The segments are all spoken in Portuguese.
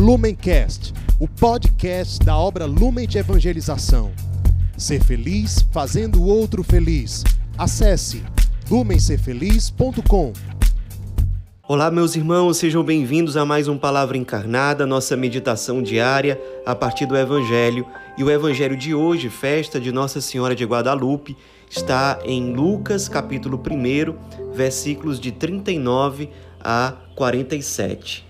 Lumencast, o podcast da obra Lumen de Evangelização. Ser feliz fazendo o outro feliz. Acesse lumencerfeliz.com. Olá, meus irmãos, sejam bem-vindos a mais um Palavra Encarnada, nossa meditação diária a partir do Evangelho. E o Evangelho de hoje, festa de Nossa Senhora de Guadalupe, está em Lucas, capítulo 1, versículos de 39 a 47.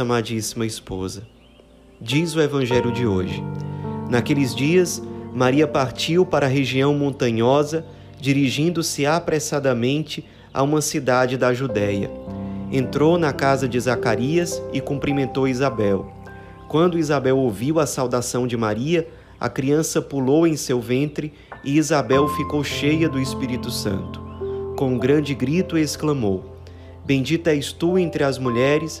amadíssima esposa. Diz o Evangelho de hoje. Naqueles dias, Maria partiu para a região montanhosa, dirigindo-se apressadamente a uma cidade da Judéia. Entrou na casa de Zacarias e cumprimentou Isabel. Quando Isabel ouviu a saudação de Maria, a criança pulou em seu ventre e Isabel ficou cheia do Espírito Santo. Com um grande grito exclamou: Bendita és tu entre as mulheres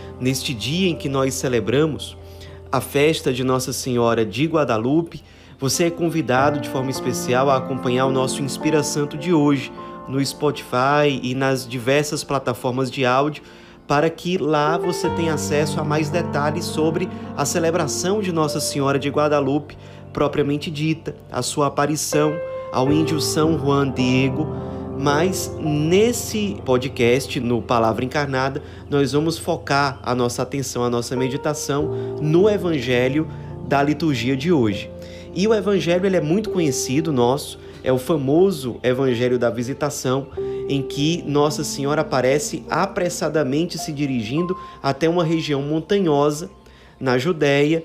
neste dia em que nós celebramos a festa de Nossa Senhora de Guadalupe, você é convidado de forma especial a acompanhar o nosso Inspira Santo de hoje no Spotify e nas diversas plataformas de áudio, para que lá você tenha acesso a mais detalhes sobre a celebração de Nossa Senhora de Guadalupe propriamente dita, a sua aparição ao índio São Juan Diego mas nesse podcast, no Palavra Encarnada, nós vamos focar a nossa atenção, a nossa meditação no Evangelho da liturgia de hoje. E o Evangelho ele é muito conhecido nosso, é o famoso Evangelho da Visitação, em que Nossa Senhora aparece apressadamente se dirigindo até uma região montanhosa na Judéia.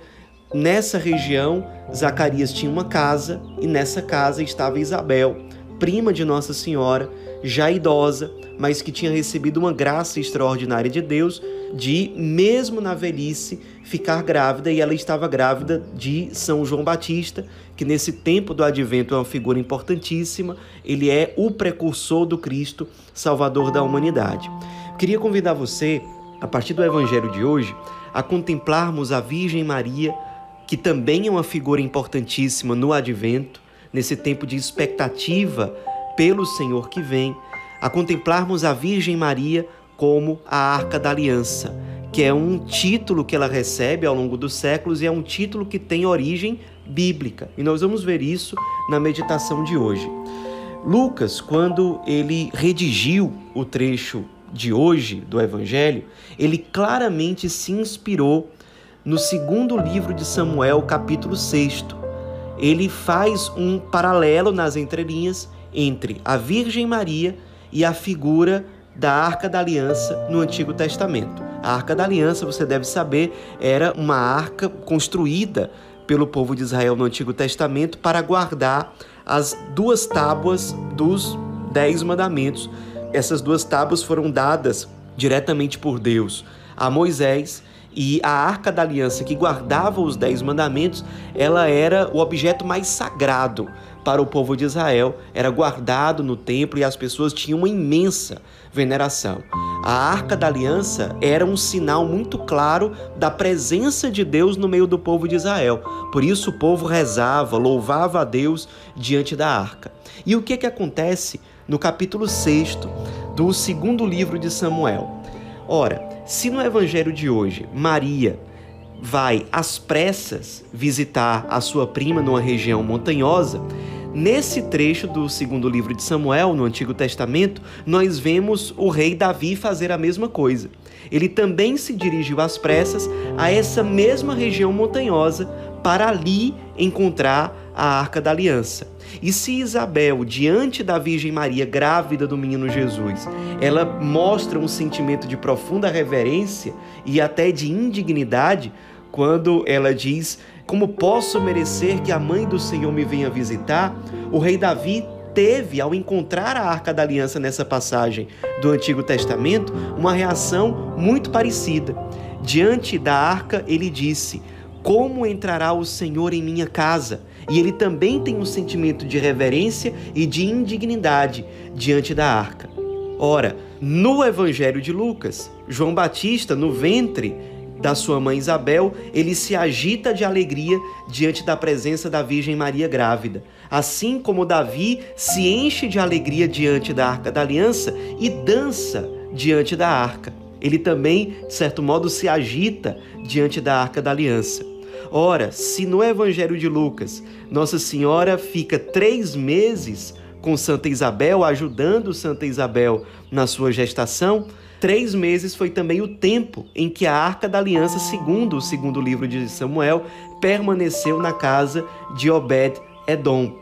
Nessa região, Zacarias tinha uma casa e nessa casa estava Isabel prima de Nossa Senhora, já idosa, mas que tinha recebido uma graça extraordinária de Deus de, mesmo na velhice, ficar grávida e ela estava grávida de São João Batista, que nesse tempo do advento é uma figura importantíssima, ele é o precursor do Cristo, Salvador da humanidade. Queria convidar você, a partir do evangelho de hoje, a contemplarmos a Virgem Maria, que também é uma figura importantíssima no advento, nesse tempo de expectativa pelo Senhor que vem, a contemplarmos a Virgem Maria como a Arca da Aliança, que é um título que ela recebe ao longo dos séculos e é um título que tem origem bíblica. E nós vamos ver isso na meditação de hoje. Lucas, quando ele redigiu o trecho de hoje do Evangelho, ele claramente se inspirou no segundo livro de Samuel, capítulo 6, ele faz um paralelo nas entrelinhas entre a Virgem Maria e a figura da Arca da Aliança no Antigo Testamento. A Arca da Aliança, você deve saber, era uma arca construída pelo povo de Israel no Antigo Testamento para guardar as duas tábuas dos Dez Mandamentos. Essas duas tábuas foram dadas diretamente por Deus a Moisés e a arca da aliança que guardava os dez mandamentos, ela era o objeto mais sagrado para o povo de Israel, era guardado no templo e as pessoas tinham uma imensa veneração. A arca da aliança era um sinal muito claro da presença de Deus no meio do povo de Israel. Por isso o povo rezava, louvava a Deus diante da arca. E o que, que acontece no capítulo 6 do segundo livro de Samuel? Ora, se no evangelho de hoje Maria vai às pressas visitar a sua prima numa região montanhosa, nesse trecho do segundo livro de Samuel, no Antigo Testamento, nós vemos o rei Davi fazer a mesma coisa. ele também se dirigiu às pressas a essa mesma região montanhosa para ali encontrar a Arca da Aliança. E se Isabel, diante da Virgem Maria grávida do menino Jesus, ela mostra um sentimento de profunda reverência e até de indignidade quando ela diz: Como posso merecer que a mãe do Senhor me venha visitar? O rei Davi teve, ao encontrar a Arca da Aliança nessa passagem do Antigo Testamento, uma reação muito parecida. Diante da arca, ele disse: Como entrará o Senhor em minha casa? E ele também tem um sentimento de reverência e de indignidade diante da arca. Ora, no Evangelho de Lucas, João Batista, no ventre da sua mãe Isabel, ele se agita de alegria diante da presença da Virgem Maria grávida. Assim como Davi se enche de alegria diante da arca da aliança e dança diante da arca. Ele também, de certo modo, se agita diante da arca da aliança. Ora, se no Evangelho de Lucas Nossa Senhora fica três meses com Santa Isabel, ajudando Santa Isabel na sua gestação, três meses foi também o tempo em que a Arca da Aliança, segundo o segundo livro de Samuel, permaneceu na casa de Obed-Edom.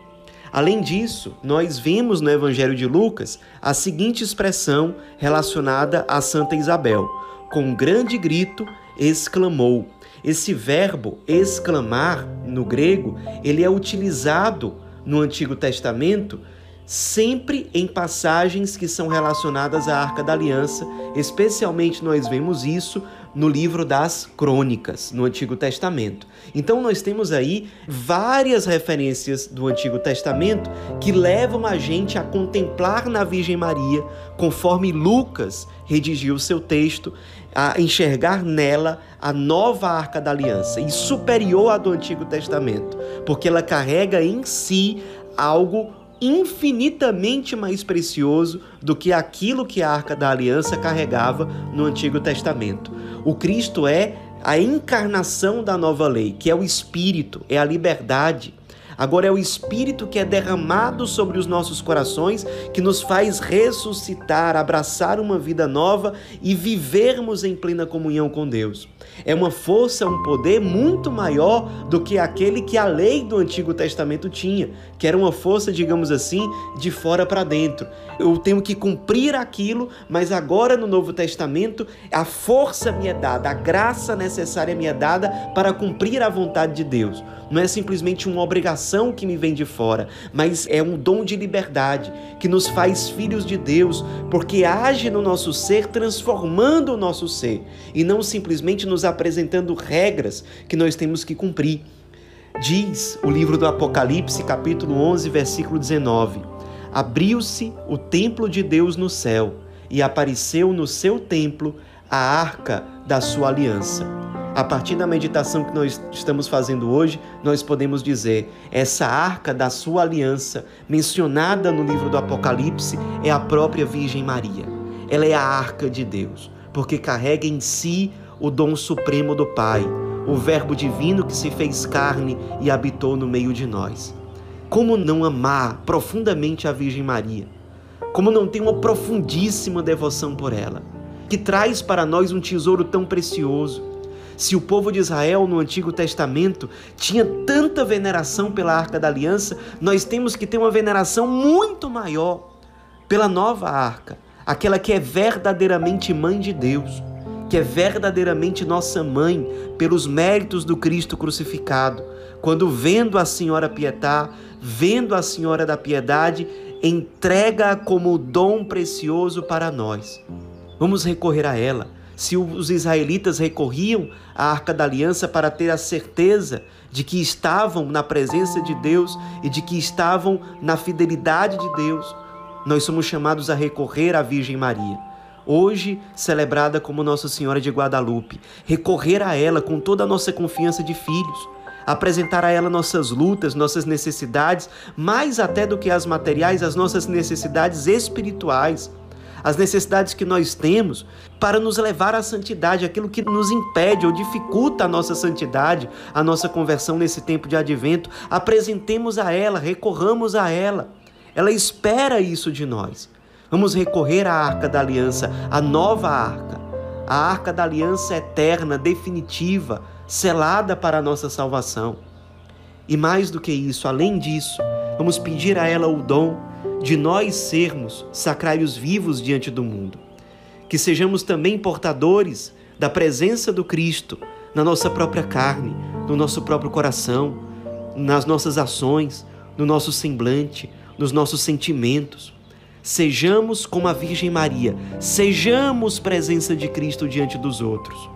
Além disso, nós vemos no Evangelho de Lucas a seguinte expressão relacionada a Santa Isabel: com um grande grito exclamou. Esse verbo exclamar no grego, ele é utilizado no Antigo Testamento sempre em passagens que são relacionadas à Arca da Aliança, especialmente nós vemos isso no livro das Crônicas, no Antigo Testamento. Então nós temos aí várias referências do Antigo Testamento que levam a gente a contemplar na Virgem Maria, conforme Lucas redigiu seu texto, a enxergar nela a nova arca da aliança e superior à do Antigo Testamento, porque ela carrega em si algo infinitamente mais precioso do que aquilo que a arca da aliança carregava no Antigo Testamento. O Cristo é a encarnação da nova lei, que é o Espírito, é a liberdade Agora é o Espírito que é derramado sobre os nossos corações que nos faz ressuscitar, abraçar uma vida nova e vivermos em plena comunhão com Deus. É uma força, um poder muito maior do que aquele que a lei do Antigo Testamento tinha, que era uma força, digamos assim, de fora para dentro. Eu tenho que cumprir aquilo, mas agora no Novo Testamento a força me é dada, a graça necessária me é dada para cumprir a vontade de Deus. Não é simplesmente uma obrigação que me vem de fora, mas é um dom de liberdade que nos faz filhos de Deus, porque age no nosso ser, transformando o nosso ser e não simplesmente nos apresentando regras que nós temos que cumprir. Diz o livro do Apocalipse, capítulo 11, versículo 19: Abriu-se o templo de Deus no céu e apareceu no seu templo a arca da sua aliança. A partir da meditação que nós estamos fazendo hoje, nós podemos dizer: essa arca da sua aliança, mencionada no livro do Apocalipse, é a própria Virgem Maria. Ela é a arca de Deus, porque carrega em si o dom supremo do Pai, o Verbo divino que se fez carne e habitou no meio de nós. Como não amar profundamente a Virgem Maria? Como não ter uma profundíssima devoção por ela, que traz para nós um tesouro tão precioso? Se o povo de Israel no Antigo Testamento tinha tanta veneração pela Arca da Aliança, nós temos que ter uma veneração muito maior pela nova arca, aquela que é verdadeiramente mãe de Deus, que é verdadeiramente nossa mãe pelos méritos do Cristo crucificado. Quando vendo a Senhora Pietá, vendo a Senhora da Piedade, entrega como dom precioso para nós. Vamos recorrer a ela se os israelitas recorriam à arca da aliança para ter a certeza de que estavam na presença de Deus e de que estavam na fidelidade de Deus, nós somos chamados a recorrer à Virgem Maria. Hoje, celebrada como Nossa Senhora de Guadalupe, recorrer a ela com toda a nossa confiança de filhos, apresentar a ela nossas lutas, nossas necessidades, mais até do que as materiais, as nossas necessidades espirituais as necessidades que nós temos para nos levar à santidade, aquilo que nos impede ou dificulta a nossa santidade, a nossa conversão nesse tempo de advento, apresentemos a ela, recorramos a ela. Ela espera isso de nós. Vamos recorrer à arca da aliança, a nova arca, a arca da aliança eterna, definitiva, selada para a nossa salvação. E mais do que isso, além disso, vamos pedir a ela o dom de nós sermos sacrários vivos diante do mundo. Que sejamos também portadores da presença do Cristo na nossa própria carne, no nosso próprio coração, nas nossas ações, no nosso semblante, nos nossos sentimentos. Sejamos como a Virgem Maria, sejamos presença de Cristo diante dos outros.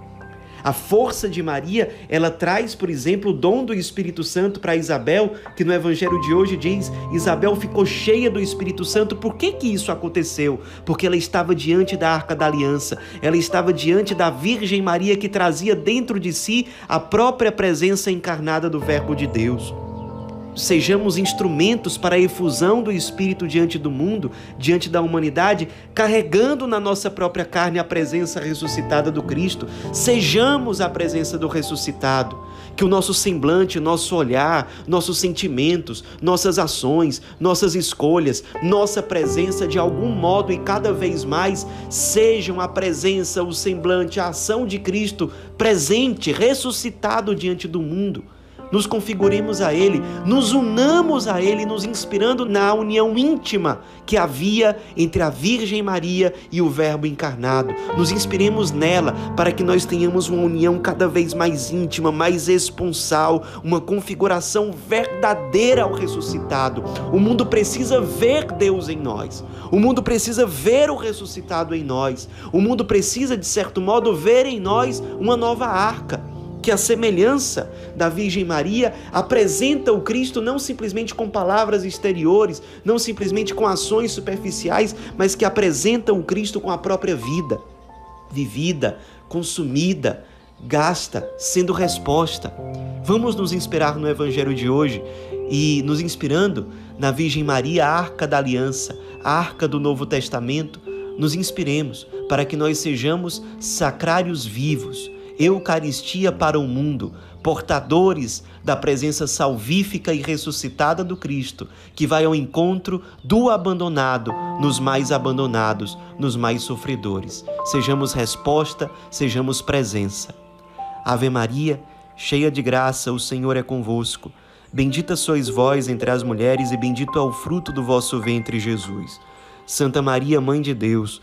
A força de Maria, ela traz, por exemplo, o dom do Espírito Santo para Isabel, que no evangelho de hoje diz: Isabel ficou cheia do Espírito Santo. Por que que isso aconteceu? Porque ela estava diante da Arca da Aliança. Ela estava diante da Virgem Maria que trazia dentro de si a própria presença encarnada do Verbo de Deus sejamos instrumentos para a efusão do Espírito diante do mundo, diante da humanidade, carregando na nossa própria carne a presença ressuscitada do Cristo. Sejamos a presença do ressuscitado. Que o nosso semblante, nosso olhar, nossos sentimentos, nossas ações, nossas escolhas, nossa presença de algum modo e cada vez mais sejam a presença, o semblante, a ação de Cristo presente, ressuscitado diante do mundo nos configuremos a Ele, nos unamos a Ele, nos inspirando na união íntima que havia entre a Virgem Maria e o Verbo encarnado. Nos inspiremos nela para que nós tenhamos uma união cada vez mais íntima, mais esponsal, uma configuração verdadeira ao ressuscitado. O mundo precisa ver Deus em nós. O mundo precisa ver o ressuscitado em nós. O mundo precisa, de certo modo, ver em nós uma nova arca que a semelhança da Virgem Maria apresenta o Cristo não simplesmente com palavras exteriores, não simplesmente com ações superficiais, mas que apresenta o Cristo com a própria vida, vivida, consumida, gasta, sendo resposta. Vamos nos inspirar no Evangelho de hoje e nos inspirando na Virgem Maria, a arca da aliança, a arca do Novo Testamento, nos inspiremos para que nós sejamos sacrários vivos Eucaristia para o mundo, portadores da presença salvífica e ressuscitada do Cristo, que vai ao encontro do abandonado nos mais abandonados, nos mais sofredores. Sejamos resposta, sejamos presença. Ave Maria, cheia de graça, o Senhor é convosco. Bendita sois vós entre as mulheres, e bendito é o fruto do vosso ventre, Jesus. Santa Maria, Mãe de Deus,